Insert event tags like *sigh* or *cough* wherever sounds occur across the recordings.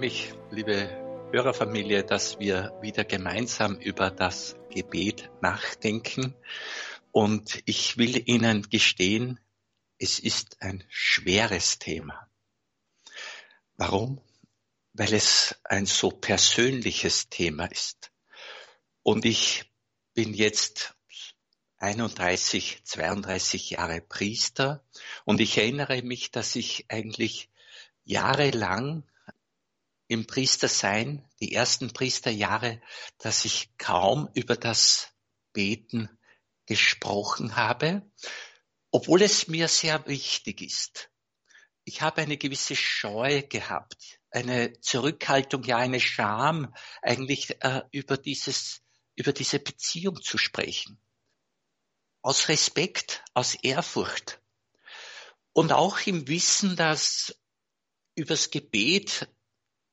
mich, liebe Hörerfamilie, dass wir wieder gemeinsam über das Gebet nachdenken. Und ich will Ihnen gestehen, es ist ein schweres Thema. Warum? Weil es ein so persönliches Thema ist. Und ich bin jetzt 31, 32 Jahre Priester und ich erinnere mich, dass ich eigentlich jahrelang im Priestersein, die ersten Priesterjahre, dass ich kaum über das Beten gesprochen habe, obwohl es mir sehr wichtig ist. Ich habe eine gewisse Scheu gehabt, eine Zurückhaltung, ja eine Scham, eigentlich äh, über dieses, über diese Beziehung zu sprechen. Aus Respekt, aus Ehrfurcht. Und auch im Wissen, dass übers Gebet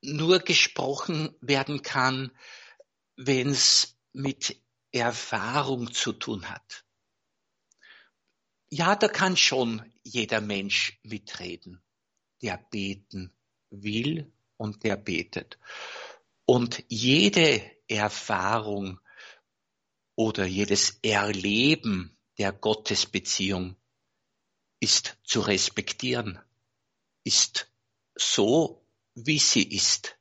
nur gesprochen werden kann, wenn es mit Erfahrung zu tun hat. Ja, da kann schon jeder Mensch mitreden, der beten will und der betet. Und jede Erfahrung oder jedes Erleben der Gottesbeziehung ist zu respektieren, ist so wie sie ist.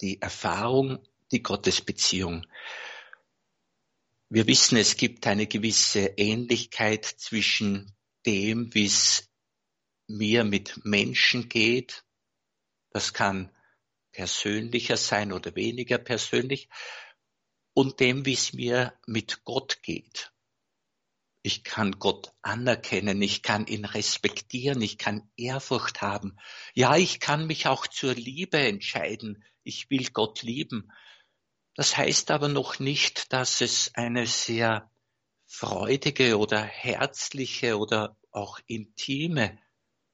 Die Erfahrung, die Gottesbeziehung. Wir wissen, es gibt eine gewisse Ähnlichkeit zwischen dem, wie es mir mit Menschen geht. Das kann persönlicher sein oder weniger persönlich. Und dem, wie es mir mit Gott geht. Ich kann Gott anerkennen, ich kann ihn respektieren, ich kann Ehrfurcht haben. Ja, ich kann mich auch zur Liebe entscheiden. Ich will Gott lieben. Das heißt aber noch nicht, dass es eine sehr freudige oder herzliche oder auch intime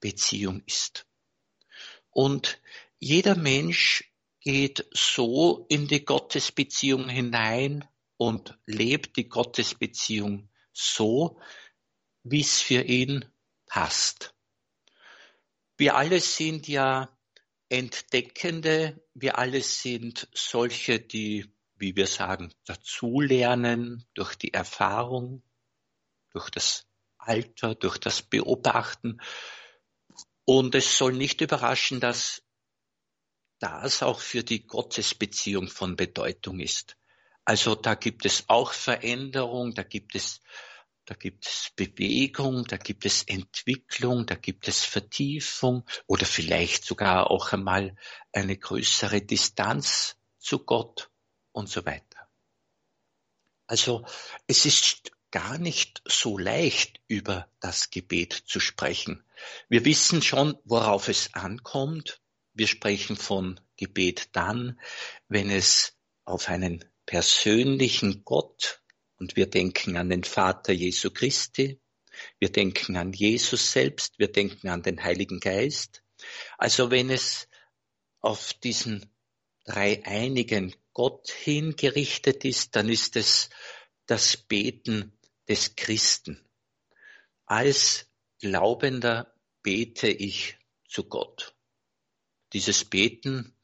Beziehung ist. Und jeder Mensch geht so in die Gottesbeziehung hinein und lebt die Gottesbeziehung so, wie es für ihn passt. Wir alle sind ja Entdeckende, wir alle sind solche, die, wie wir sagen, dazulernen durch die Erfahrung, durch das Alter, durch das Beobachten. Und es soll nicht überraschen, dass das auch für die Gottesbeziehung von Bedeutung ist. Also da gibt es auch Veränderung, da gibt es, da gibt es Bewegung, da gibt es Entwicklung, da gibt es Vertiefung oder vielleicht sogar auch einmal eine größere Distanz zu Gott und so weiter. Also es ist gar nicht so leicht, über das Gebet zu sprechen. Wir wissen schon, worauf es ankommt. Wir sprechen von Gebet dann, wenn es auf einen persönlichen Gott und wir denken an den Vater Jesu Christi, wir denken an Jesus selbst, wir denken an den Heiligen Geist. Also wenn es auf diesen dreieinigen Gott hingerichtet ist, dann ist es das Beten des Christen. Als Glaubender bete ich zu Gott. Dieses Beten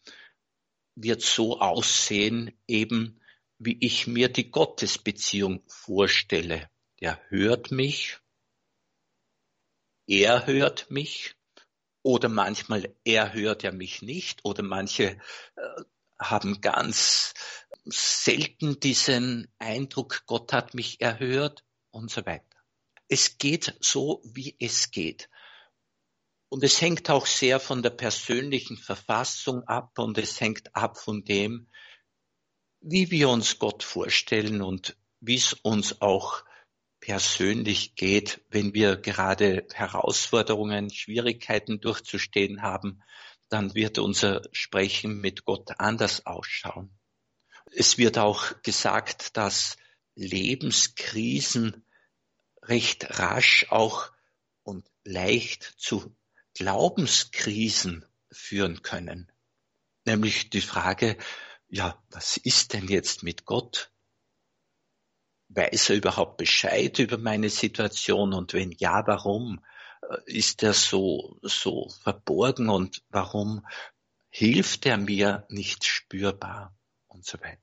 wird so aussehen, eben wie ich mir die Gottesbeziehung vorstelle. Der hört mich, er hört mich oder manchmal er hört ja mich nicht oder manche äh, haben ganz selten diesen Eindruck, Gott hat mich erhört und so weiter. Es geht so, wie es geht. Und es hängt auch sehr von der persönlichen Verfassung ab und es hängt ab von dem, wie wir uns Gott vorstellen und wie es uns auch persönlich geht, wenn wir gerade Herausforderungen, Schwierigkeiten durchzustehen haben, dann wird unser Sprechen mit Gott anders ausschauen. Es wird auch gesagt, dass Lebenskrisen recht rasch auch und leicht zu Glaubenskrisen führen können. Nämlich die Frage, ja, was ist denn jetzt mit Gott? Weiß er überhaupt Bescheid über meine Situation und wenn ja, warum? Äh, ist er so, so verborgen und warum hilft er mir nicht spürbar und so weiter.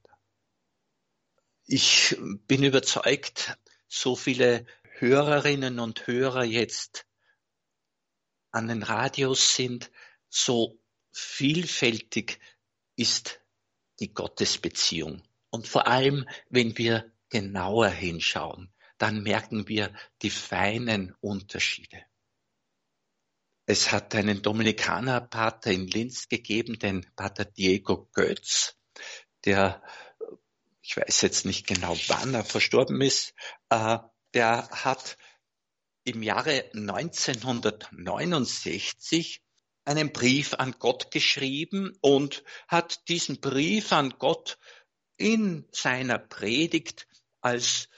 Ich bin überzeugt, so viele Hörerinnen und Hörer jetzt an den Radios sind, so vielfältig ist die Gottesbeziehung. Und vor allem, wenn wir genauer hinschauen, dann merken wir die feinen Unterschiede. Es hat einen Dominikanerpater in Linz gegeben, den Pater Diego Götz, der, ich weiß jetzt nicht genau wann er verstorben ist, äh, der hat im Jahre 1969 einen Brief an Gott geschrieben und hat diesen Brief an Gott in seiner Predigt als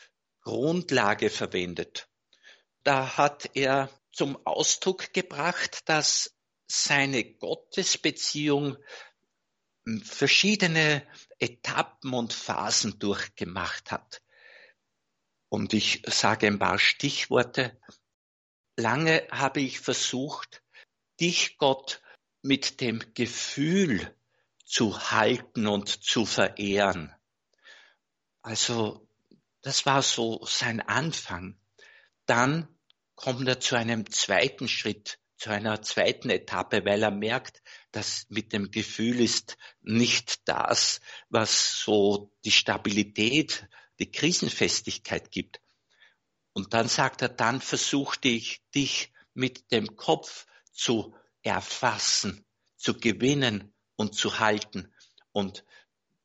Grundlage verwendet. Da hat er zum Ausdruck gebracht, dass seine Gottesbeziehung verschiedene Etappen und Phasen durchgemacht hat. Und ich sage ein paar Stichworte. Lange habe ich versucht, dich, Gott, mit dem Gefühl zu halten und zu verehren. Also das war so sein Anfang. Dann kommt er zu einem zweiten Schritt, zu einer zweiten Etappe, weil er merkt, dass mit dem Gefühl ist nicht das, was so die Stabilität, die Krisenfestigkeit gibt. Und dann sagt er, dann versuchte ich dich mit dem Kopf zu erfassen, zu gewinnen und zu halten. Und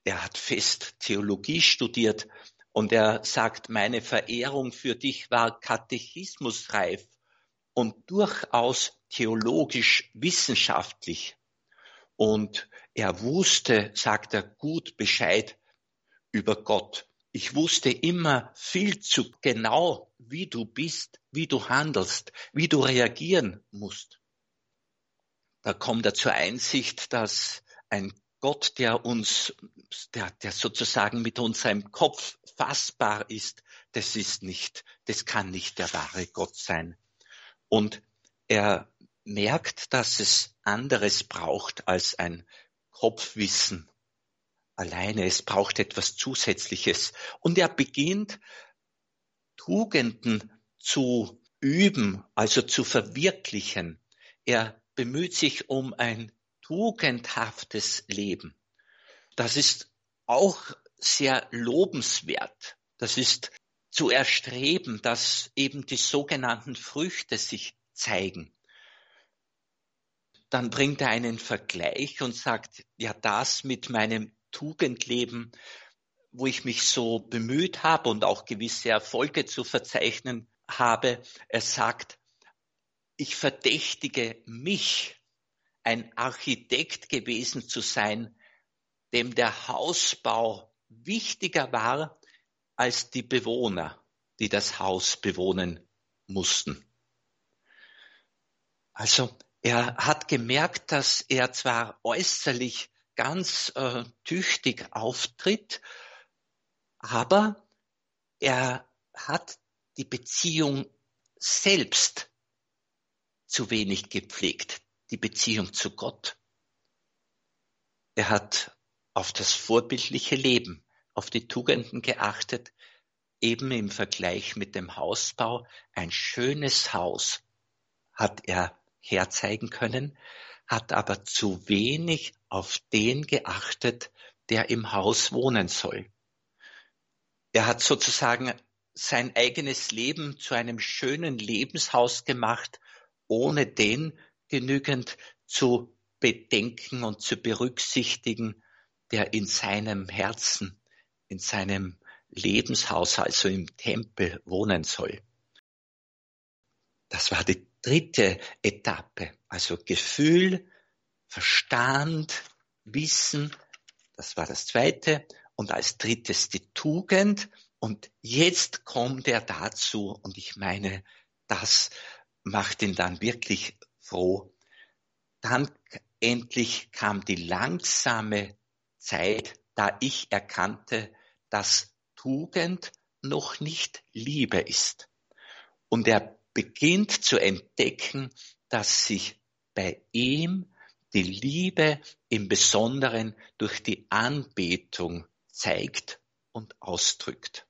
er hat fest Theologie studiert und er sagt, meine Verehrung für dich war katechismusreif und durchaus theologisch wissenschaftlich. Und er wusste, sagt er, gut Bescheid über Gott. Ich wusste immer viel zu genau, wie du bist, wie du handelst, wie du reagieren musst. Da kommt er zur Einsicht, dass ein Gott, der uns, der, der sozusagen mit unserem Kopf fassbar ist, das ist nicht, das kann nicht der wahre Gott sein. Und er merkt, dass es anderes braucht als ein Kopfwissen alleine. Es braucht etwas Zusätzliches. Und er beginnt, Tugenden zu üben, also zu verwirklichen. Er bemüht sich um ein tugendhaftes Leben. Das ist auch sehr lobenswert. Das ist zu erstreben, dass eben die sogenannten Früchte sich zeigen. Dann bringt er einen Vergleich und sagt, ja, das mit meinem Tugendleben, wo ich mich so bemüht habe und auch gewisse Erfolge zu verzeichnen habe. Er sagt, ich verdächtige mich ein Architekt gewesen zu sein, dem der Hausbau wichtiger war als die Bewohner, die das Haus bewohnen mussten. Also er hat gemerkt, dass er zwar äußerlich ganz äh, tüchtig auftritt, aber er hat die Beziehung selbst zu wenig gepflegt die Beziehung zu Gott. Er hat auf das vorbildliche Leben, auf die Tugenden geachtet, eben im Vergleich mit dem Hausbau. Ein schönes Haus hat er herzeigen können, hat aber zu wenig auf den geachtet, der im Haus wohnen soll. Er hat sozusagen sein eigenes Leben zu einem schönen Lebenshaus gemacht, ohne den genügend zu bedenken und zu berücksichtigen, der in seinem Herzen, in seinem Lebenshaus, also im Tempel wohnen soll. Das war die dritte Etappe, also Gefühl, Verstand, Wissen, das war das zweite. Und als drittes die Tugend. Und jetzt kommt er dazu, und ich meine, das macht ihn dann wirklich froh. Dann endlich kam die langsame Zeit, da ich erkannte, dass Tugend noch nicht Liebe ist. Und er beginnt zu entdecken, dass sich bei ihm die Liebe im Besonderen durch die Anbetung zeigt und ausdrückt.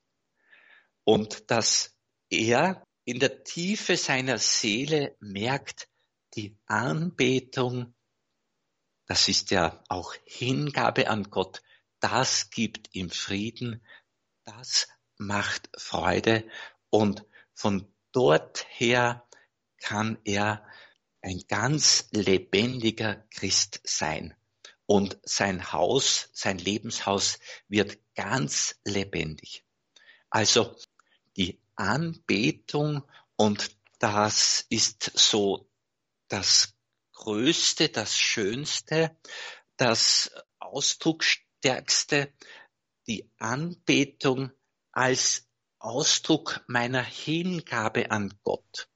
Und dass er in der Tiefe seiner Seele merkt, die Anbetung, das ist ja auch Hingabe an Gott, das gibt ihm Frieden, das macht Freude und von dort her kann er ein ganz lebendiger Christ sein. Und sein Haus, sein Lebenshaus wird ganz lebendig. Also die Anbetung und das ist so das Größte, das Schönste, das Ausdrucksstärkste, die Anbetung als Ausdruck meiner Hingabe an Gott.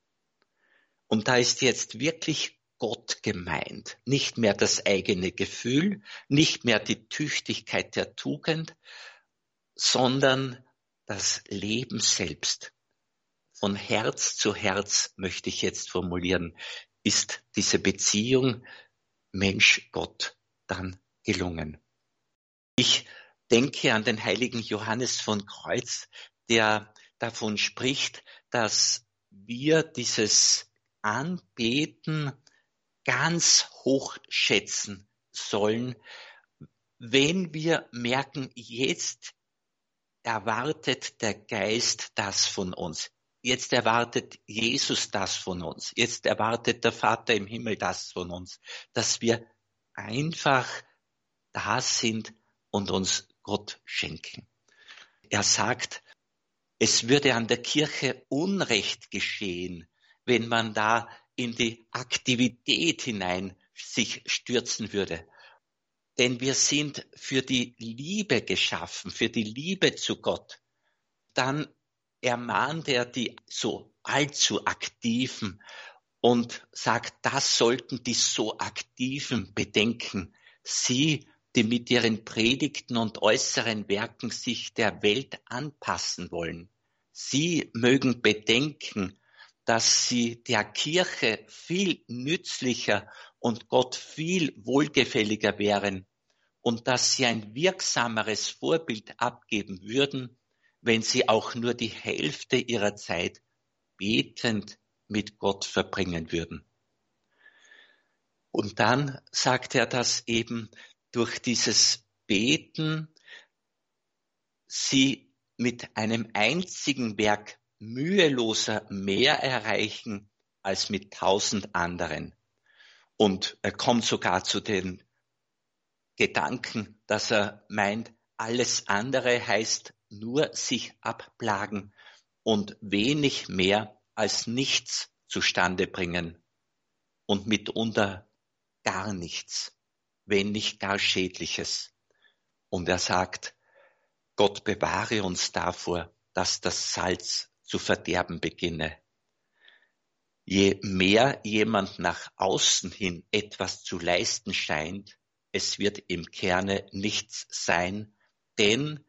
Und da ist jetzt wirklich Gott gemeint, nicht mehr das eigene Gefühl, nicht mehr die Tüchtigkeit der Tugend, sondern das Leben selbst. Von Herz zu Herz möchte ich jetzt formulieren, ist diese Beziehung Mensch-Gott dann gelungen. Ich denke an den heiligen Johannes von Kreuz, der davon spricht, dass wir dieses Anbeten ganz hoch schätzen sollen, wenn wir merken, jetzt erwartet der Geist das von uns. Jetzt erwartet Jesus das von uns. Jetzt erwartet der Vater im Himmel das von uns, dass wir einfach da sind und uns Gott schenken. Er sagt, es würde an der Kirche Unrecht geschehen, wenn man da in die Aktivität hinein sich stürzen würde. Denn wir sind für die Liebe geschaffen, für die Liebe zu Gott. Dann ermahnt er die so allzu aktiven und sagt, das sollten die so aktiven bedenken. Sie, die mit ihren Predigten und äußeren Werken sich der Welt anpassen wollen. Sie mögen bedenken, dass sie der Kirche viel nützlicher und Gott viel wohlgefälliger wären und dass sie ein wirksameres Vorbild abgeben würden, wenn sie auch nur die Hälfte ihrer Zeit betend mit Gott verbringen würden. Und dann sagt er, dass eben durch dieses Beten sie mit einem einzigen Werk müheloser mehr erreichen als mit tausend anderen. Und er kommt sogar zu den Gedanken, dass er meint, alles andere heißt nur sich abplagen und wenig mehr als nichts zustande bringen und mitunter gar nichts, wenn nicht gar Schädliches. Und er sagt, Gott bewahre uns davor, dass das Salz zu verderben beginne. Je mehr jemand nach außen hin etwas zu leisten scheint, es wird im Kerne nichts sein, denn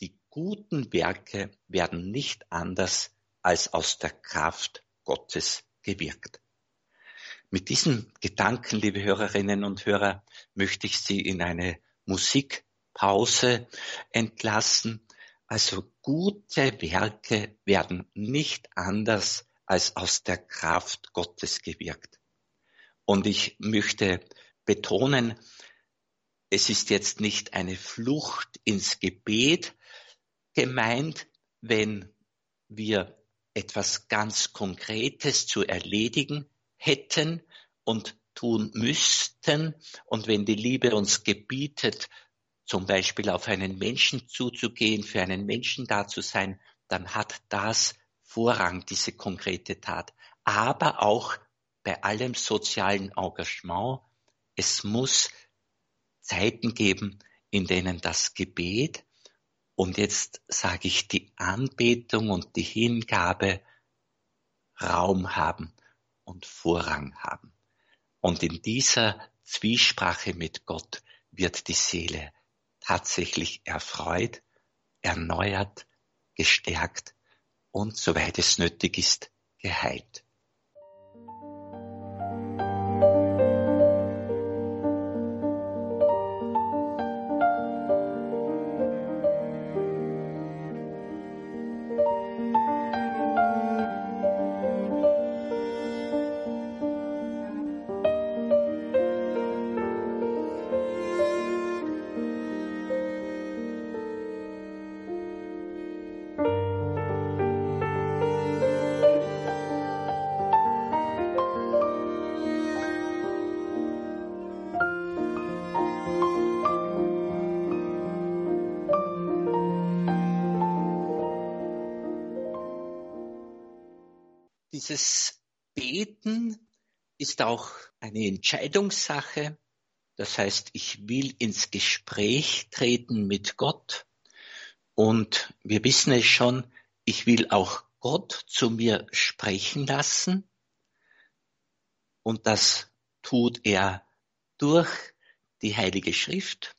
die guten Werke werden nicht anders als aus der Kraft Gottes gewirkt. Mit diesen Gedanken, liebe Hörerinnen und Hörer, möchte ich Sie in eine Musikpause entlassen also gute Werke werden nicht anders als aus der Kraft Gottes gewirkt. Und ich möchte betonen, es ist jetzt nicht eine Flucht ins Gebet gemeint, wenn wir etwas ganz Konkretes zu erledigen hätten und tun müssten und wenn die Liebe uns gebietet, zum Beispiel auf einen Menschen zuzugehen, für einen Menschen da zu sein, dann hat das Vorrang, diese konkrete Tat. Aber auch bei allem sozialen Engagement, es muss Zeiten geben, in denen das Gebet und jetzt sage ich die Anbetung und die Hingabe Raum haben und Vorrang haben. Und in dieser Zwiesprache mit Gott wird die Seele tatsächlich erfreut, erneuert, gestärkt und, soweit es nötig ist, geheilt. Dieses Beten ist auch eine Entscheidungssache. Das heißt, ich will ins Gespräch treten mit Gott. Und wir wissen es schon, ich will auch Gott zu mir sprechen lassen. Und das tut er durch die Heilige Schrift,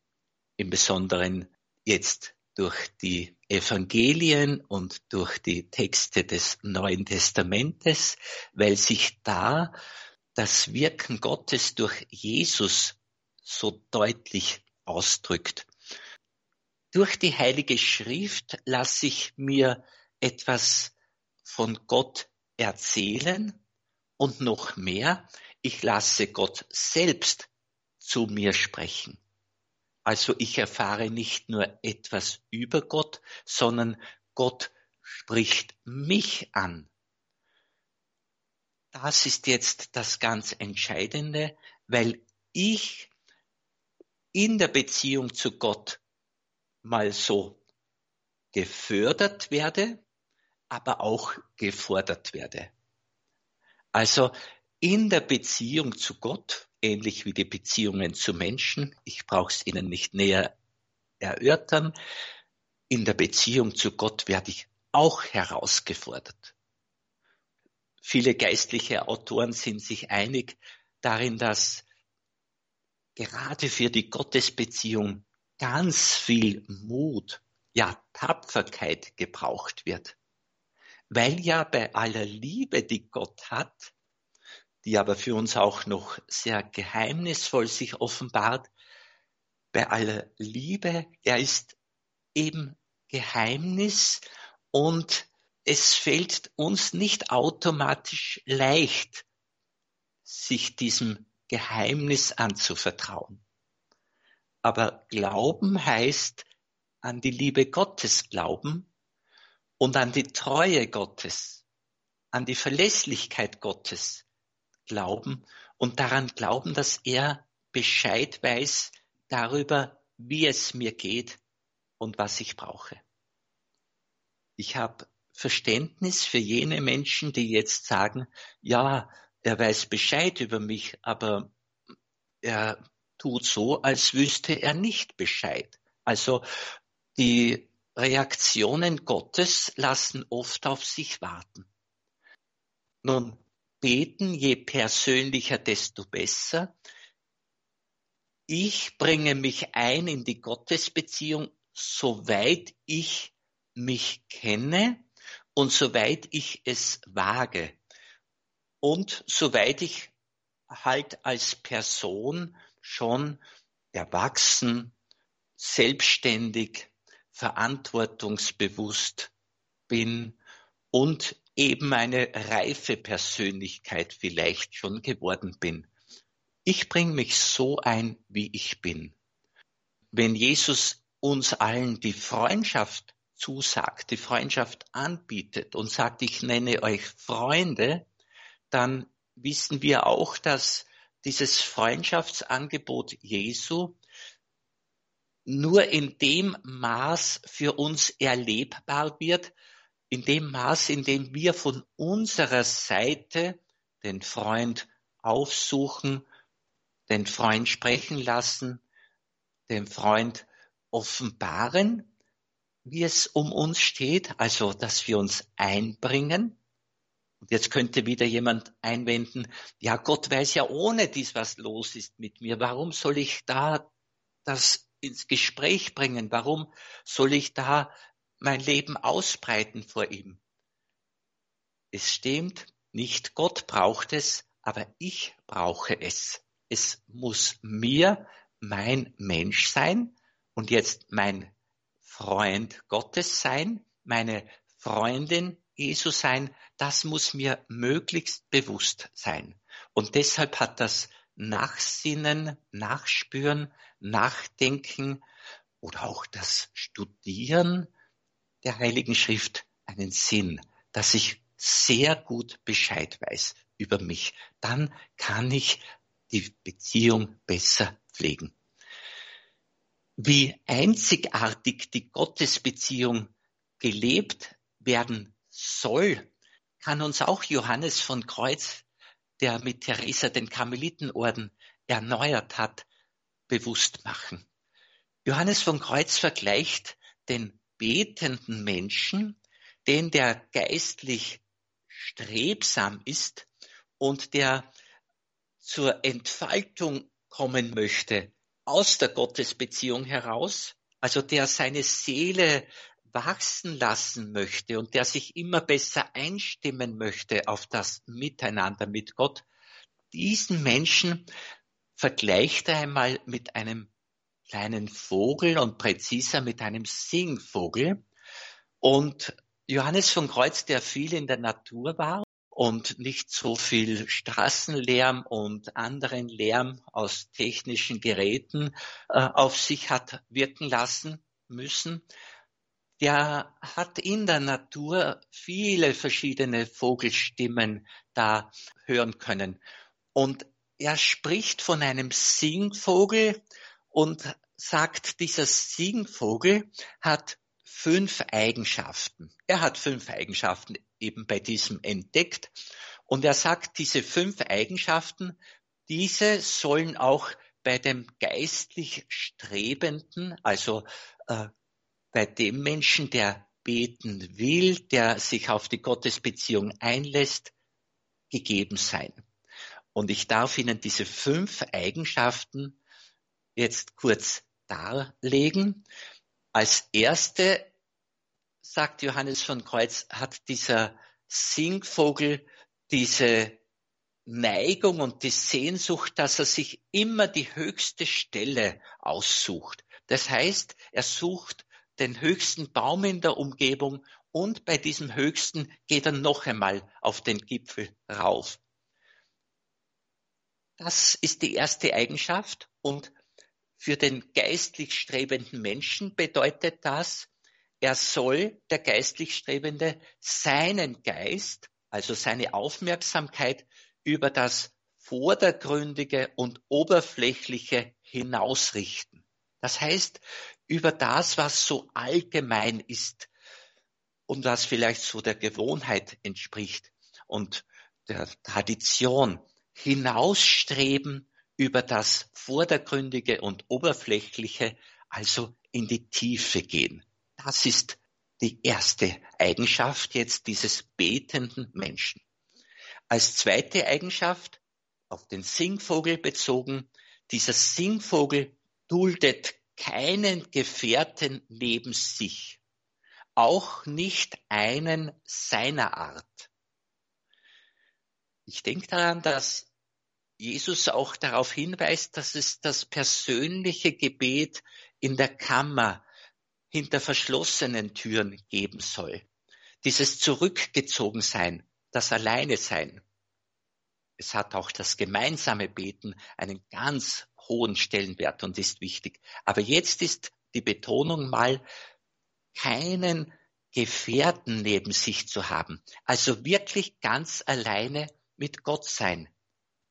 im Besonderen jetzt durch die Evangelien und durch die Texte des Neuen Testamentes, weil sich da das Wirken Gottes durch Jesus so deutlich ausdrückt. Durch die Heilige Schrift lasse ich mir etwas von Gott erzählen und noch mehr, ich lasse Gott selbst zu mir sprechen. Also ich erfahre nicht nur etwas über Gott, sondern Gott spricht mich an. Das ist jetzt das ganz Entscheidende, weil ich in der Beziehung zu Gott mal so gefördert werde, aber auch gefordert werde. Also in der Beziehung zu Gott, ähnlich wie die Beziehungen zu Menschen, ich brauche es Ihnen nicht näher erörtern, in der Beziehung zu Gott werde ich auch herausgefordert. Viele geistliche Autoren sind sich einig darin, dass gerade für die Gottesbeziehung ganz viel Mut, ja Tapferkeit gebraucht wird. Weil ja bei aller Liebe, die Gott hat, die aber für uns auch noch sehr geheimnisvoll sich offenbart, bei aller Liebe, er ist eben Geheimnis und es fällt uns nicht automatisch leicht, sich diesem Geheimnis anzuvertrauen. Aber Glauben heißt an die Liebe Gottes glauben und an die Treue Gottes, an die Verlässlichkeit Gottes glauben und daran glauben, dass er Bescheid weiß darüber, wie es mir geht und was ich brauche. Ich habe Verständnis für jene Menschen, die jetzt sagen, ja, er weiß Bescheid über mich, aber er tut so, als wüsste er nicht Bescheid. Also die Reaktionen Gottes lassen oft auf sich warten. Nun, beten, je persönlicher, desto besser. Ich bringe mich ein in die Gottesbeziehung, soweit ich mich kenne und soweit ich es wage und soweit ich halt als Person schon erwachsen, selbstständig, verantwortungsbewusst bin und eben eine reife Persönlichkeit vielleicht schon geworden bin. Ich bringe mich so ein, wie ich bin. Wenn Jesus uns allen die Freundschaft zusagt, die Freundschaft anbietet und sagt, ich nenne euch Freunde, dann wissen wir auch, dass dieses Freundschaftsangebot Jesu nur in dem Maß für uns erlebbar wird, in dem Maß, in dem wir von unserer Seite den Freund aufsuchen, den Freund sprechen lassen, den Freund offenbaren wie es um uns steht, also dass wir uns einbringen. Und jetzt könnte wieder jemand einwenden, ja, Gott weiß ja ohne dies, was los ist mit mir. Warum soll ich da das ins Gespräch bringen? Warum soll ich da mein Leben ausbreiten vor ihm? Es stimmt, nicht Gott braucht es, aber ich brauche es. Es muss mir mein Mensch sein und jetzt mein Freund Gottes sein, meine Freundin Jesu sein, das muss mir möglichst bewusst sein. Und deshalb hat das Nachsinnen, Nachspüren, Nachdenken oder auch das Studieren der Heiligen Schrift einen Sinn, dass ich sehr gut Bescheid weiß über mich. Dann kann ich die Beziehung besser pflegen wie einzigartig die Gottesbeziehung gelebt werden soll, kann uns auch Johannes von Kreuz, der mit Theresa den Karmelitenorden erneuert hat, bewusst machen. Johannes von Kreuz vergleicht den betenden Menschen, den der geistlich strebsam ist und der zur Entfaltung kommen möchte aus der Gottesbeziehung heraus, also der seine Seele wachsen lassen möchte und der sich immer besser einstimmen möchte auf das Miteinander mit Gott, diesen Menschen vergleicht er einmal mit einem kleinen Vogel und präziser mit einem Singvogel. Und Johannes von Kreuz, der viel in der Natur war und nicht so viel Straßenlärm und anderen Lärm aus technischen Geräten äh, auf sich hat wirken lassen müssen, der hat in der Natur viele verschiedene Vogelstimmen da hören können. Und er spricht von einem Singvogel und sagt, dieser Singvogel hat fünf Eigenschaften. Er hat fünf Eigenschaften eben bei diesem entdeckt. Und er sagt, diese fünf Eigenschaften, diese sollen auch bei dem geistlich Strebenden, also äh, bei dem Menschen, der beten will, der sich auf die Gottesbeziehung einlässt, gegeben sein. Und ich darf Ihnen diese fünf Eigenschaften jetzt kurz darlegen. Als erste, sagt Johannes von Kreuz, hat dieser Singvogel diese Neigung und die Sehnsucht, dass er sich immer die höchste Stelle aussucht. Das heißt, er sucht den höchsten Baum in der Umgebung und bei diesem höchsten geht er noch einmal auf den Gipfel rauf. Das ist die erste Eigenschaft und für den geistlich strebenden Menschen bedeutet das, er soll, der geistlich Strebende, seinen Geist, also seine Aufmerksamkeit über das Vordergründige und Oberflächliche hinausrichten. Das heißt, über das, was so allgemein ist und was vielleicht so der Gewohnheit entspricht und der Tradition hinausstreben über das Vordergründige und Oberflächliche, also in die Tiefe gehen. Das ist die erste Eigenschaft jetzt dieses betenden Menschen. Als zweite Eigenschaft, auf den Singvogel bezogen, dieser Singvogel duldet keinen Gefährten neben sich, auch nicht einen seiner Art. Ich denke daran, dass Jesus auch darauf hinweist, dass es das persönliche Gebet in der Kammer hinter verschlossenen Türen geben soll. Dieses Zurückgezogensein, das Alleinesein. Es hat auch das gemeinsame Beten einen ganz hohen Stellenwert und ist wichtig. Aber jetzt ist die Betonung mal, keinen Gefährten neben sich zu haben. Also wirklich ganz alleine mit Gott sein.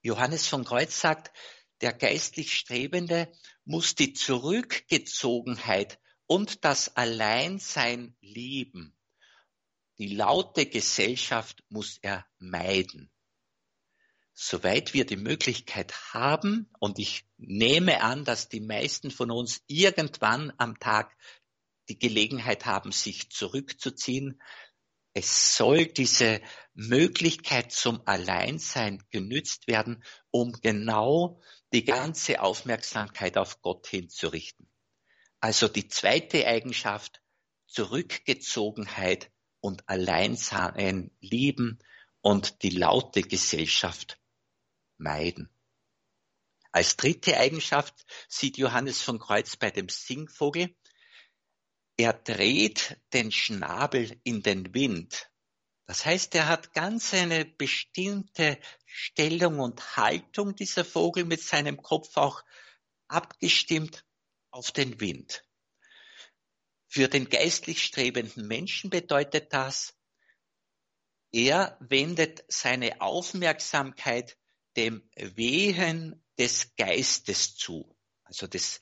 Johannes von Kreuz sagt, der geistlich Strebende muss die Zurückgezogenheit und das Alleinsein lieben. Die laute Gesellschaft muss er meiden soweit wir die Möglichkeit haben, und ich nehme an, dass die meisten von uns irgendwann am Tag die Gelegenheit haben, sich zurückzuziehen, es soll diese Möglichkeit zum Alleinsein genützt werden, um genau die ganze Aufmerksamkeit auf Gott hinzurichten. Also die zweite Eigenschaft, Zurückgezogenheit und Alleinsein lieben und die laute Gesellschaft meiden. Als dritte Eigenschaft sieht Johannes von Kreuz bei dem Singvogel, er dreht den Schnabel in den Wind. Das heißt, er hat ganz eine bestimmte Stellung und Haltung, dieser Vogel mit seinem Kopf auch abgestimmt auf den Wind. Für den geistlich strebenden Menschen bedeutet das, er wendet seine Aufmerksamkeit dem Wehen des Geistes zu, also des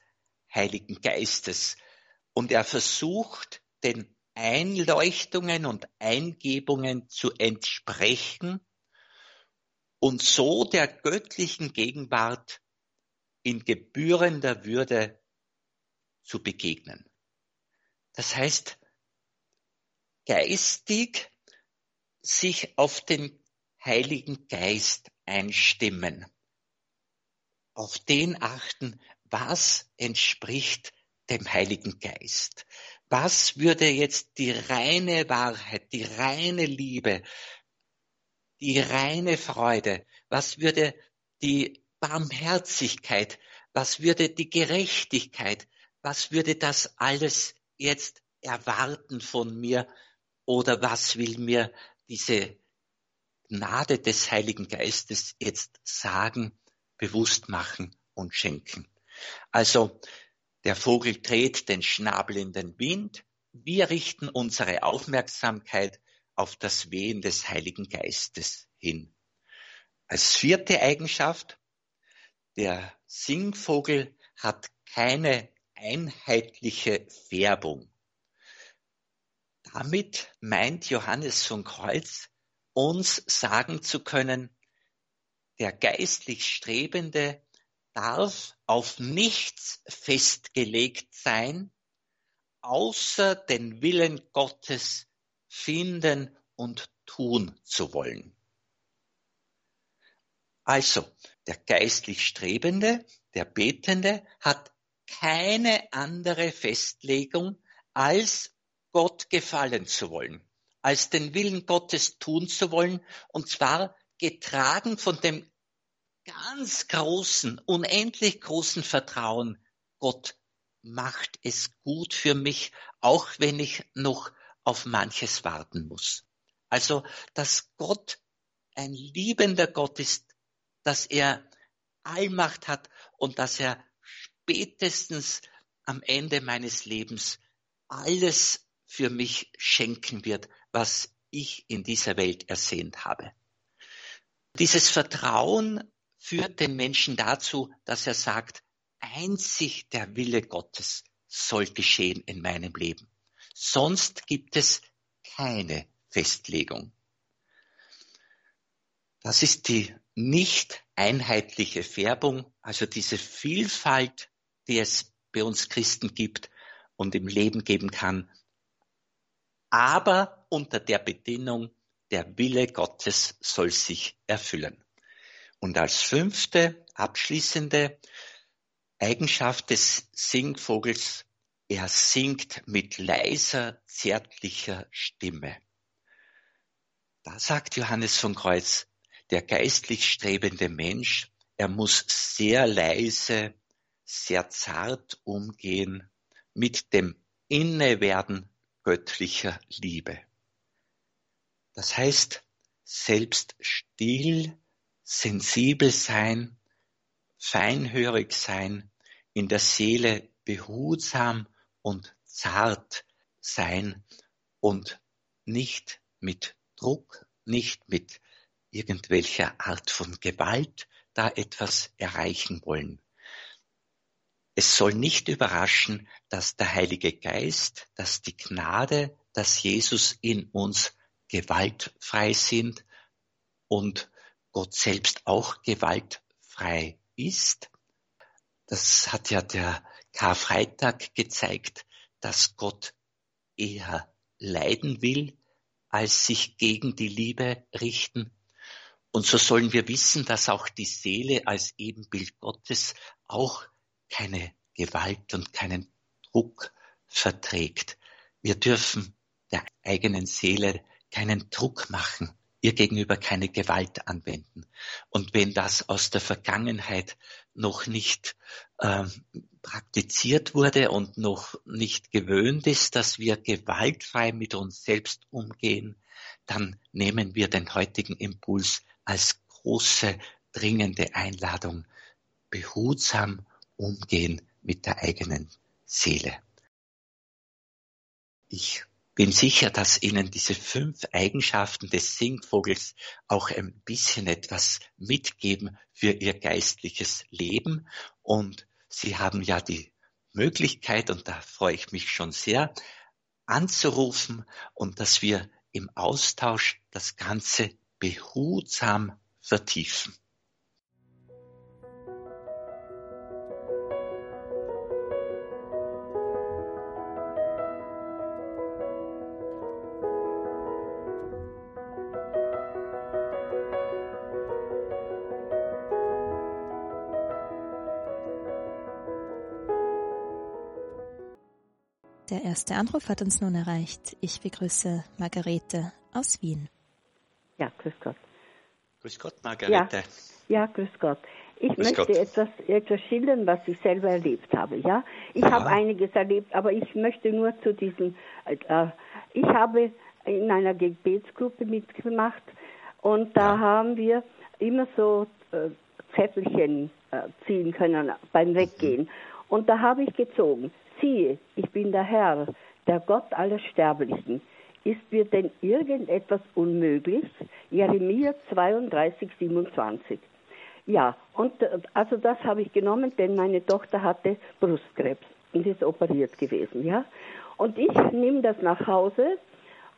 Heiligen Geistes. Und er versucht, den Einleuchtungen und Eingebungen zu entsprechen und so der göttlichen Gegenwart in gebührender Würde zu begegnen. Das heißt, geistig sich auf den Heiligen Geist einstimmen, auf den achten, was entspricht dem Heiligen Geist. Was würde jetzt die reine Wahrheit, die reine Liebe, die reine Freude, was würde die Barmherzigkeit, was würde die Gerechtigkeit, was würde das alles jetzt erwarten von mir oder was will mir diese Gnade des Heiligen Geistes jetzt sagen, bewusst machen und schenken. Also der Vogel dreht den Schnabel in den Wind, wir richten unsere Aufmerksamkeit auf das Wehen des Heiligen Geistes hin. Als vierte Eigenschaft, der Singvogel hat keine einheitliche Färbung. Damit meint Johannes von Kreuz, uns sagen zu können, der geistlich Strebende darf auf nichts festgelegt sein, außer den Willen Gottes finden und tun zu wollen. Also, der geistlich Strebende, der Betende hat keine andere Festlegung, als Gott gefallen zu wollen, als den Willen Gottes tun zu wollen, und zwar getragen von dem ganz großen, unendlich großen Vertrauen, Gott macht es gut für mich, auch wenn ich noch auf manches warten muss. Also, dass Gott ein liebender Gott ist, dass er Allmacht hat und dass er spätestens am Ende meines Lebens alles für mich schenken wird, was ich in dieser Welt ersehnt habe. Dieses Vertrauen führt den Menschen dazu, dass er sagt, einzig der Wille Gottes soll geschehen in meinem Leben. Sonst gibt es keine Festlegung. Das ist die nicht einheitliche Färbung, also diese Vielfalt, die es bei uns Christen gibt und im Leben geben kann, aber unter der Bedingung, der Wille Gottes soll sich erfüllen. Und als fünfte, abschließende Eigenschaft des Singvogels, er singt mit leiser, zärtlicher Stimme. Da sagt Johannes von Kreuz, der geistlich strebende Mensch, er muss sehr leise, sehr zart umgehen mit dem Innewerden göttlicher Liebe. Das heißt, selbst still, sensibel sein, feinhörig sein, in der Seele behutsam und zart sein und nicht mit Druck, nicht mit irgendwelcher Art von Gewalt da etwas erreichen wollen. Es soll nicht überraschen, dass der Heilige Geist, dass die Gnade, dass Jesus in uns gewaltfrei sind und Gott selbst auch gewaltfrei ist. Das hat ja der Karfreitag gezeigt, dass Gott eher leiden will, als sich gegen die Liebe richten. Und so sollen wir wissen, dass auch die Seele als Ebenbild Gottes auch keine Gewalt und keinen Druck verträgt. Wir dürfen der eigenen Seele keinen Druck machen ihr gegenüber keine Gewalt anwenden. Und wenn das aus der Vergangenheit noch nicht äh, praktiziert wurde und noch nicht gewöhnt ist, dass wir gewaltfrei mit uns selbst umgehen, dann nehmen wir den heutigen Impuls als große, dringende Einladung, behutsam umgehen mit der eigenen Seele. Ich bin sicher, dass Ihnen diese fünf Eigenschaften des Singvogels auch ein bisschen etwas mitgeben für Ihr geistliches Leben. Und Sie haben ja die Möglichkeit, und da freue ich mich schon sehr, anzurufen und dass wir im Austausch das Ganze behutsam vertiefen. Der erste Anruf hat uns nun erreicht. Ich begrüße Margarete aus Wien. Ja, grüß Gott. Grüß Gott, Margarete. Ja, ja grüß Gott. Ich grüß möchte Gott. Etwas, etwas schildern, was ich selber erlebt habe. Ja, ich habe einiges erlebt, aber ich möchte nur zu diesem. Äh, ich habe in einer Gebetsgruppe mitgemacht und da ja. haben wir immer so äh, Zettelchen äh, ziehen können beim Weggehen. Und da habe ich gezogen siehe, ich bin der Herr, der Gott aller Sterblichen. Ist mir denn irgendetwas unmöglich? Jeremia 32, 27. Ja, und äh, also das habe ich genommen, denn meine Tochter hatte Brustkrebs und ist operiert gewesen, ja. Und ich nehme das nach Hause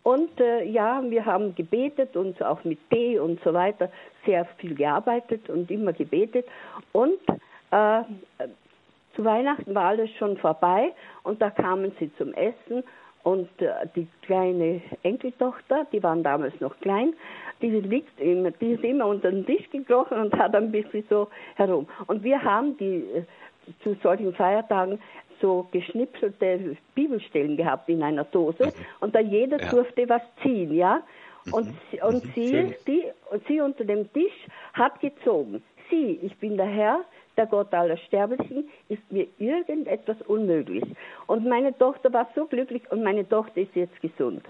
und äh, ja, wir haben gebetet und auch mit Tee und so weiter sehr viel gearbeitet und immer gebetet. Und äh, zu Weihnachten war alles schon vorbei und da kamen sie zum Essen und äh, die kleine Enkeltochter, die waren damals noch klein, die liegt immer, die ist immer unter den Tisch gekrochen und hat ein bisschen so herum. Und wir haben die äh, zu solchen Feiertagen so geschnipselte Bibelstellen gehabt in einer Dose mhm. und da jeder ja. durfte was ziehen, ja. Und, mhm. und sie, die, sie unter dem Tisch hat gezogen. Sie, ich bin der Herr, der Gott aller Sterblichen, ist mir irgendetwas unmöglich. Und meine Tochter war so glücklich und meine Tochter ist jetzt gesund.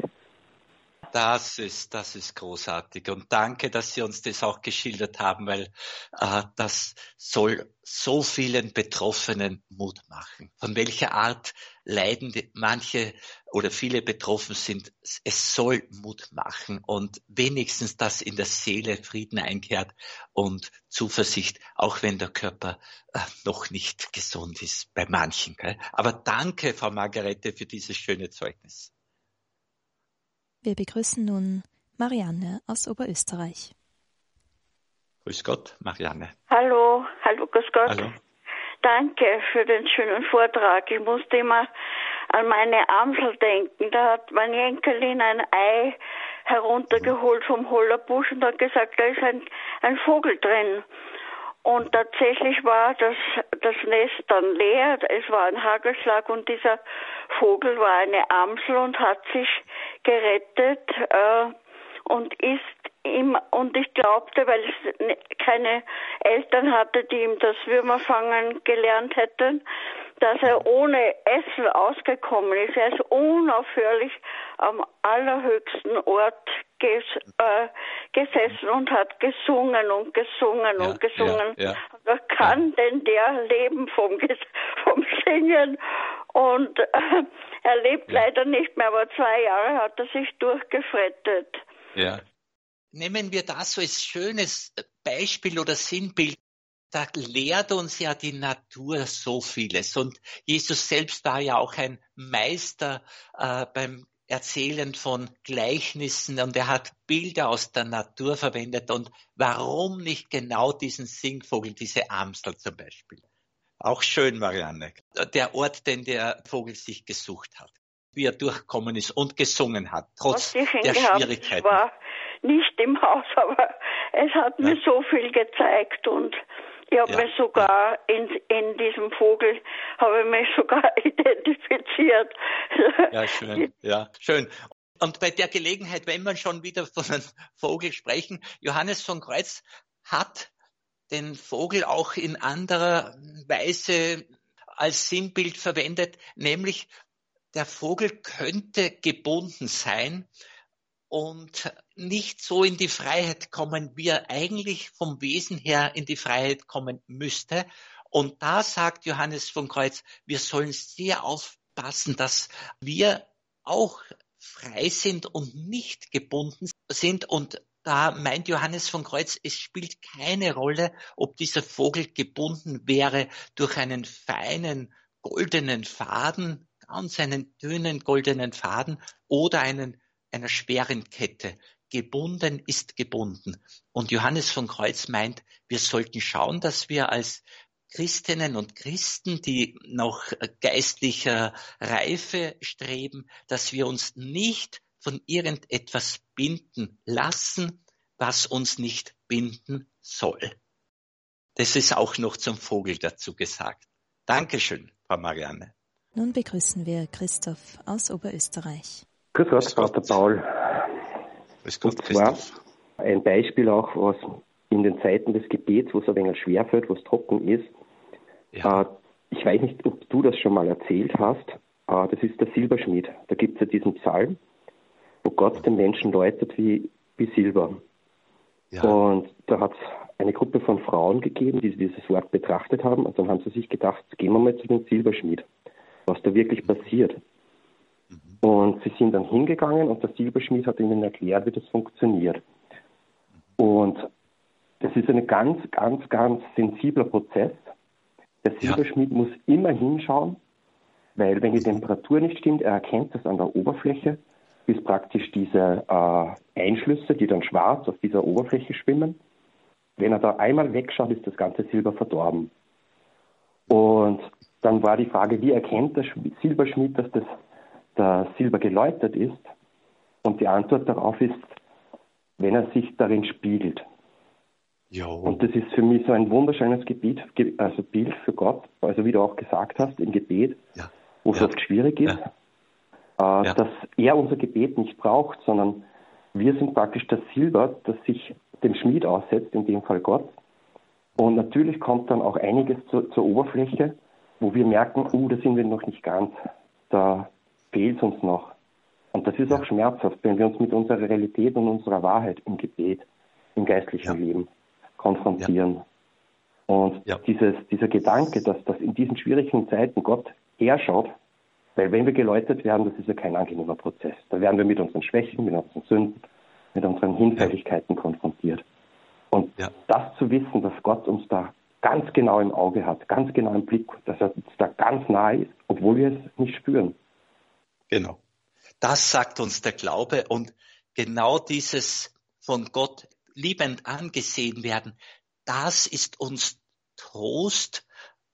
Das ist, das ist großartig. Und danke, dass Sie uns das auch geschildert haben, weil äh, das soll so vielen Betroffenen Mut machen. Von welcher Art leiden die, manche oder viele betroffen sind, es soll Mut machen und wenigstens, dass in der Seele Frieden einkehrt und Zuversicht, auch wenn der Körper äh, noch nicht gesund ist bei manchen. Gell? Aber danke, Frau Margarete, für dieses schöne Zeugnis. Wir begrüßen nun Marianne aus Oberösterreich. Grüß Gott, Marianne. Hallo, hallo, grüß Gott. Hallo. Danke für den schönen Vortrag. Ich musste immer an meine Amsel denken. Da hat meine Enkelin ein Ei heruntergeholt vom Hollerbusch und hat gesagt, da ist ein, ein Vogel drin. Und tatsächlich war das, das Nest dann leer. Es war ein Hagelschlag und dieser Vogel war eine Amsel und hat sich gerettet äh, und ist ihm, und ich glaubte, weil es keine Eltern hatte, die ihm das Würmerfangen gelernt hätten, dass er ohne Essen ausgekommen ist. Er ist unaufhörlich am allerhöchsten Ort ges, äh, gesessen und hat gesungen und gesungen ja, und gesungen. Ja, ja, Wer kann denn der leben vom, *laughs* vom Singen? Und äh, er lebt leider nicht mehr, aber zwei Jahre hat er sich durchgefrettet. Ja. Nehmen wir das so als schönes Beispiel oder Sinnbild da lehrt uns ja die Natur so vieles. Und Jesus selbst war ja auch ein Meister äh, beim Erzählen von Gleichnissen und er hat Bilder aus der Natur verwendet. Und warum nicht genau diesen Singvogel, diese Amsel zum Beispiel? Auch schön, Marianne. Der Ort, den der Vogel sich gesucht hat, wie er durchkommen ist und gesungen hat, trotz der Schwierigkeiten. war nicht im Haus, aber es hat ja. mir so viel gezeigt und ich habe ja. mich sogar in, in diesem Vogel, habe mich sogar *laughs* identifiziert. Ja, schön. Ja, schön. Und bei der Gelegenheit, wenn wir schon wieder von einem Vogel sprechen, Johannes von Kreuz hat den Vogel auch in anderer Weise als Sinnbild verwendet, nämlich der Vogel könnte gebunden sein und nicht so in die Freiheit kommen, wie er eigentlich vom Wesen her in die Freiheit kommen müsste. Und da sagt Johannes von Kreuz, wir sollen sehr aufpassen, dass wir auch frei sind und nicht gebunden sind. Und da meint Johannes von Kreuz, es spielt keine Rolle, ob dieser Vogel gebunden wäre durch einen feinen goldenen Faden ganz einen dünnen goldenen Faden oder einen, einer schweren Kette. Gebunden ist gebunden. Und Johannes von Kreuz meint, wir sollten schauen, dass wir als Christinnen und Christen, die noch geistlicher Reife streben, dass wir uns nicht von irgendetwas binden lassen, was uns nicht binden soll. Das ist auch noch zum Vogel dazu gesagt. Dankeschön, Frau Marianne. Nun begrüßen wir Christoph aus Oberösterreich. Grüß Gott, Vater Paul. Grüß Gott, Und zwar ein Beispiel auch, was in den Zeiten des Gebets, wo es ein wenig schwerfällt, wo es trocken ist. Ja. Äh, ich weiß nicht, ob du das schon mal erzählt hast. Äh, das ist der Silberschmied. Da gibt es ja diesen Psalm, wo Gott den Menschen läutet wie, wie Silber. Ja. Und da hat es eine Gruppe von Frauen gegeben, die dieses Wort betrachtet haben. Und dann haben sie sich gedacht, gehen wir mal zu dem Silberschmied, was da wirklich passiert. Und sie sind dann hingegangen und der Silberschmied hat ihnen erklärt, wie das funktioniert. Und das ist ein ganz, ganz, ganz sensibler Prozess. Der Silberschmied ja. muss immer hinschauen, weil wenn die Temperatur nicht stimmt, er erkennt das an der Oberfläche, bis praktisch diese äh, Einschlüsse, die dann schwarz auf dieser Oberfläche schwimmen, wenn er da einmal wegschaut, ist das ganze Silber verdorben. Und dann war die Frage, wie erkennt der Silberschmied, dass das der Silber geläutert ist? Und die Antwort darauf ist, wenn er sich darin spiegelt. Jo. Und das ist für mich so ein wunderschönes Gebiet, also Bild für Gott, also wie du auch gesagt hast, im Gebet, ja. wo es ja. oft schwierig ist, ja. Äh, dass er unser Gebet nicht braucht, sondern wir sind praktisch das Silber, das sich dem Schmied aussetzt, in dem Fall Gott. Und natürlich kommt dann auch einiges zu, zur Oberfläche, wo wir merken, uh, da sind wir noch nicht ganz, da fehlt uns noch. Und das ist auch schmerzhaft, wenn wir uns mit unserer Realität und unserer Wahrheit im Gebet, im geistlichen ja. Leben konfrontieren. Ja. Und ja. Dieses, dieser Gedanke, dass, dass in diesen schwierigen Zeiten Gott herschaut, weil wenn wir geläutert werden, das ist ja kein angenehmer Prozess. Da werden wir mit unseren Schwächen, mit unseren Sünden, mit unseren Hinfälligkeiten konfrontiert. Und das zu wissen, dass Gott uns da ganz genau im Auge hat, ganz genau im Blick, dass er uns da ganz nahe ist, obwohl wir es nicht spüren. Genau. Das sagt uns der Glaube und genau dieses von Gott liebend angesehen werden, das ist uns Trost,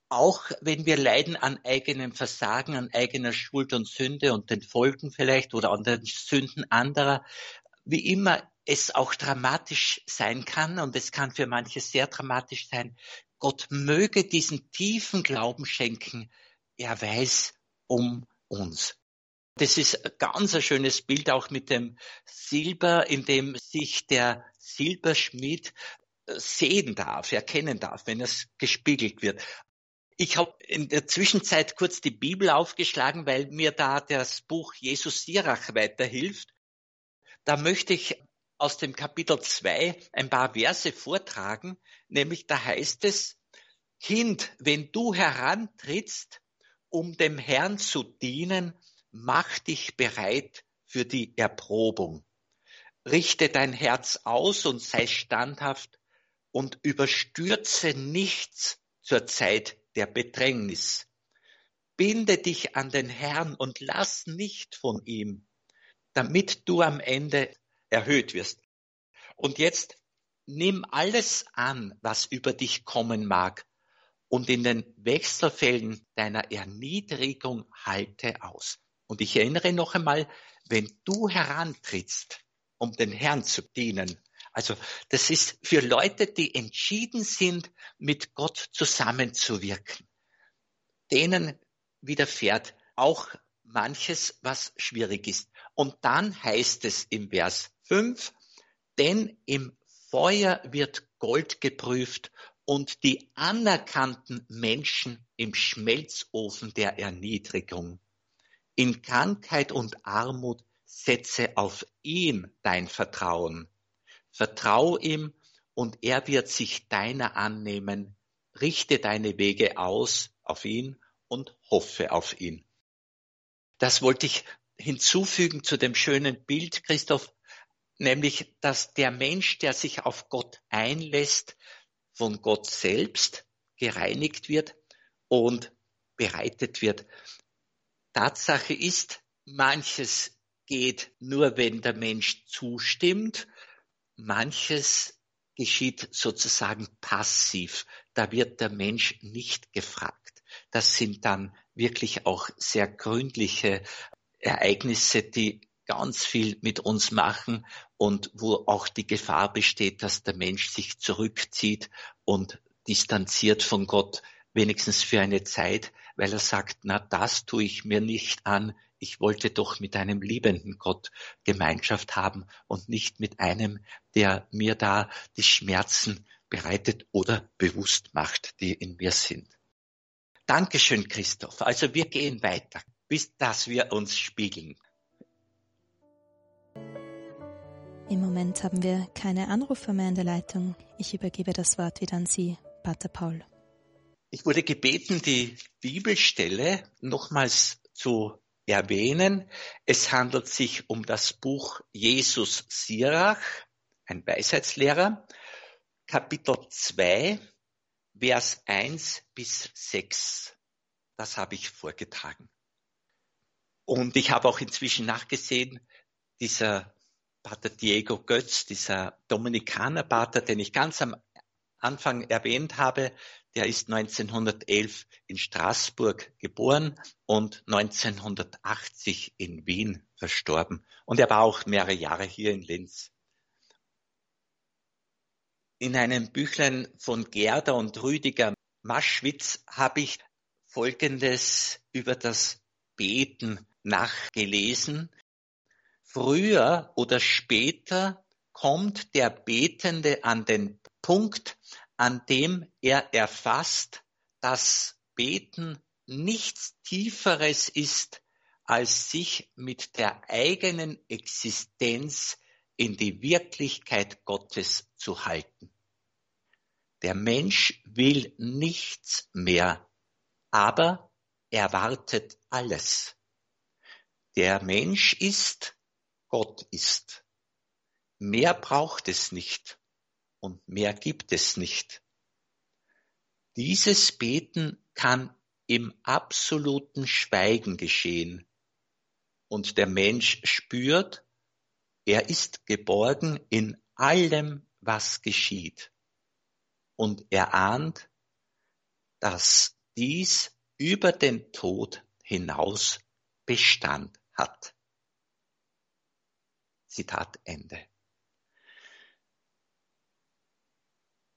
auch wenn wir leiden an eigenem Versagen, an eigener Schuld und Sünde und den Folgen vielleicht oder an den Sünden anderer, wie immer es auch dramatisch sein kann und es kann für manche sehr dramatisch sein. Gott möge diesen tiefen Glauben schenken. Er weiß um uns. Das ist ein ganz ein schönes Bild auch mit dem Silber, in dem sich der Silberschmied äh, sehen darf, erkennen darf, wenn es gespiegelt wird. Ich habe in der Zwischenzeit kurz die Bibel aufgeschlagen, weil mir da das Buch Jesus Sirach weiterhilft. Da möchte ich aus dem Kapitel 2 ein paar Verse vortragen, nämlich da heißt es, Kind, wenn du herantrittst, um dem Herrn zu dienen, mach dich bereit für die Erprobung. Richte dein Herz aus und sei standhaft und überstürze nichts zur Zeit der Bedrängnis. Binde dich an den Herrn und lass nicht von ihm damit du am Ende erhöht wirst. Und jetzt nimm alles an, was über dich kommen mag, und in den Wechselfällen deiner Erniedrigung halte aus. Und ich erinnere noch einmal, wenn du herantrittst, um den Herrn zu dienen, also das ist für Leute, die entschieden sind, mit Gott zusammenzuwirken. Denen widerfährt auch manches, was schwierig ist. Und dann heißt es im Vers 5, denn im Feuer wird Gold geprüft und die anerkannten Menschen im Schmelzofen der Erniedrigung. In Krankheit und Armut setze auf ihn dein Vertrauen. Vertrau ihm und er wird sich deiner annehmen. Richte deine Wege aus auf ihn und hoffe auf ihn. Das wollte ich hinzufügen zu dem schönen Bild, Christoph, nämlich, dass der Mensch, der sich auf Gott einlässt, von Gott selbst gereinigt wird und bereitet wird. Tatsache ist, manches geht nur, wenn der Mensch zustimmt, manches geschieht sozusagen passiv. Da wird der Mensch nicht gefragt. Das sind dann wirklich auch sehr gründliche Ereignisse, die ganz viel mit uns machen und wo auch die Gefahr besteht, dass der Mensch sich zurückzieht und distanziert von Gott, wenigstens für eine Zeit, weil er sagt, na, das tue ich mir nicht an. Ich wollte doch mit einem liebenden Gott Gemeinschaft haben und nicht mit einem, der mir da die Schmerzen bereitet oder bewusst macht, die in mir sind. Dankeschön, Christoph. Also wir gehen weiter, bis dass wir uns spiegeln. Im Moment haben wir keine Anrufer mehr in der Leitung. Ich übergebe das Wort wieder an Sie, Pater Paul. Ich wurde gebeten, die Bibelstelle nochmals zu erwähnen. Es handelt sich um das Buch Jesus Sirach, ein Weisheitslehrer, Kapitel 2, Vers 1 bis 6. Das habe ich vorgetragen. Und ich habe auch inzwischen nachgesehen, dieser Pater Diego Götz, dieser Dominikanerpater, den ich ganz am Anfang erwähnt habe, der ist 1911 in Straßburg geboren und 1980 in Wien verstorben. Und er war auch mehrere Jahre hier in Linz. In einem Büchlein von Gerda und Rüdiger Maschwitz habe ich Folgendes über das Beten nachgelesen. Früher oder später kommt der Betende an den Punkt, an dem er erfasst, dass Beten nichts Tieferes ist, als sich mit der eigenen Existenz in die Wirklichkeit Gottes zu halten. Der Mensch will nichts mehr, aber erwartet alles. Der Mensch ist, Gott ist. Mehr braucht es nicht und mehr gibt es nicht. Dieses Beten kann im absoluten Schweigen geschehen und der Mensch spürt, er ist geborgen in allem, was geschieht und er ahnt, dass dies über den Tod hinaus Bestand hat. Zitat Ende.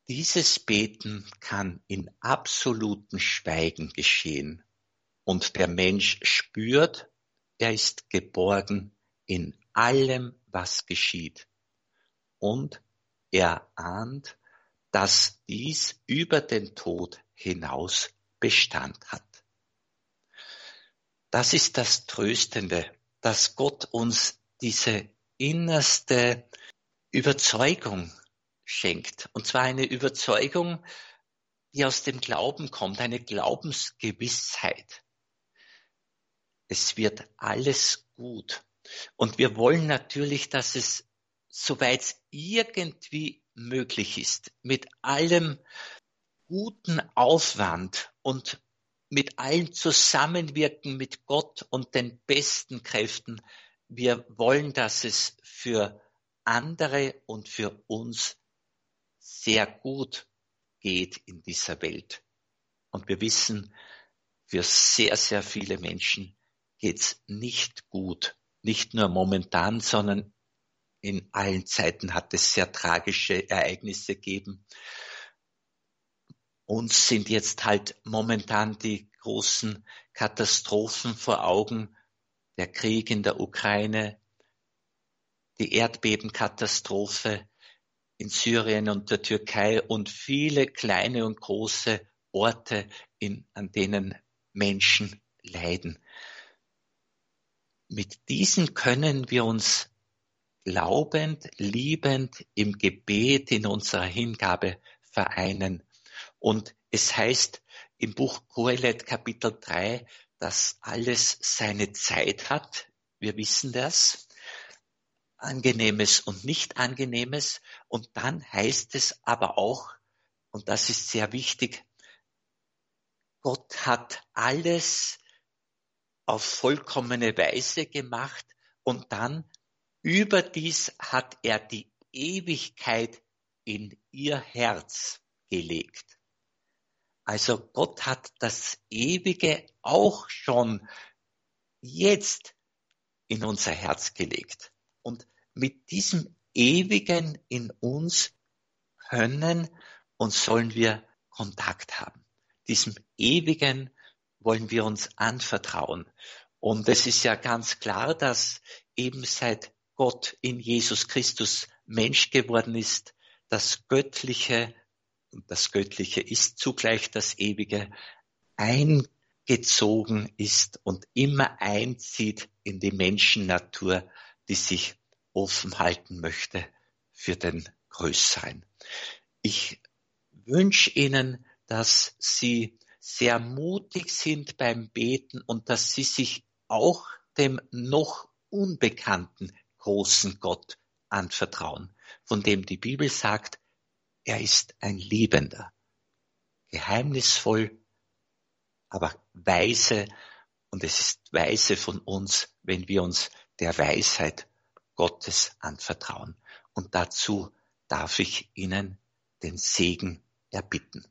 Dieses Beten kann in absolutem Schweigen geschehen und der Mensch spürt, er ist geborgen in allem, was geschieht. Und er ahnt, dass dies über den Tod hinaus Bestand hat. Das ist das Tröstende, dass Gott uns diese innerste Überzeugung schenkt. Und zwar eine Überzeugung, die aus dem Glauben kommt, eine Glaubensgewissheit. Es wird alles gut. Und wir wollen natürlich, dass es, soweit es irgendwie möglich ist, mit allem guten Aufwand und mit allem Zusammenwirken mit Gott und den besten Kräften wir wollen, dass es für andere und für uns sehr gut geht in dieser Welt. Und wir wissen, für sehr, sehr viele Menschen geht's nicht gut. Nicht nur momentan, sondern in allen Zeiten hat es sehr tragische Ereignisse gegeben. Uns sind jetzt halt momentan die großen Katastrophen vor Augen, der Krieg in der Ukraine, die Erdbebenkatastrophe in Syrien und der Türkei und viele kleine und große Orte, in, an denen Menschen leiden. Mit diesen können wir uns glaubend, liebend im Gebet, in unserer Hingabe vereinen. Und es heißt im Buch Kohelet Kapitel 3, dass alles seine Zeit hat. Wir wissen das. Angenehmes und nicht Angenehmes. Und dann heißt es aber auch, und das ist sehr wichtig, Gott hat alles auf vollkommene Weise gemacht und dann überdies hat er die Ewigkeit in ihr Herz gelegt. Also Gott hat das Ewige auch schon jetzt in unser Herz gelegt. Und mit diesem Ewigen in uns können und sollen wir Kontakt haben. Diesem Ewigen wollen wir uns anvertrauen. Und es ist ja ganz klar, dass eben seit Gott in Jesus Christus Mensch geworden ist, das Göttliche, und das Göttliche ist zugleich das Ewige, eingezogen ist und immer einzieht in die Menschennatur, die sich offen halten möchte für den Größeren. Ich wünsche Ihnen, dass Sie sehr mutig sind beim Beten und dass Sie sich auch dem noch unbekannten großen Gott anvertrauen, von dem die Bibel sagt, er ist ein Liebender, geheimnisvoll, aber weise, und es ist weise von uns, wenn wir uns der Weisheit Gottes anvertrauen. Und dazu darf ich Ihnen den Segen erbitten.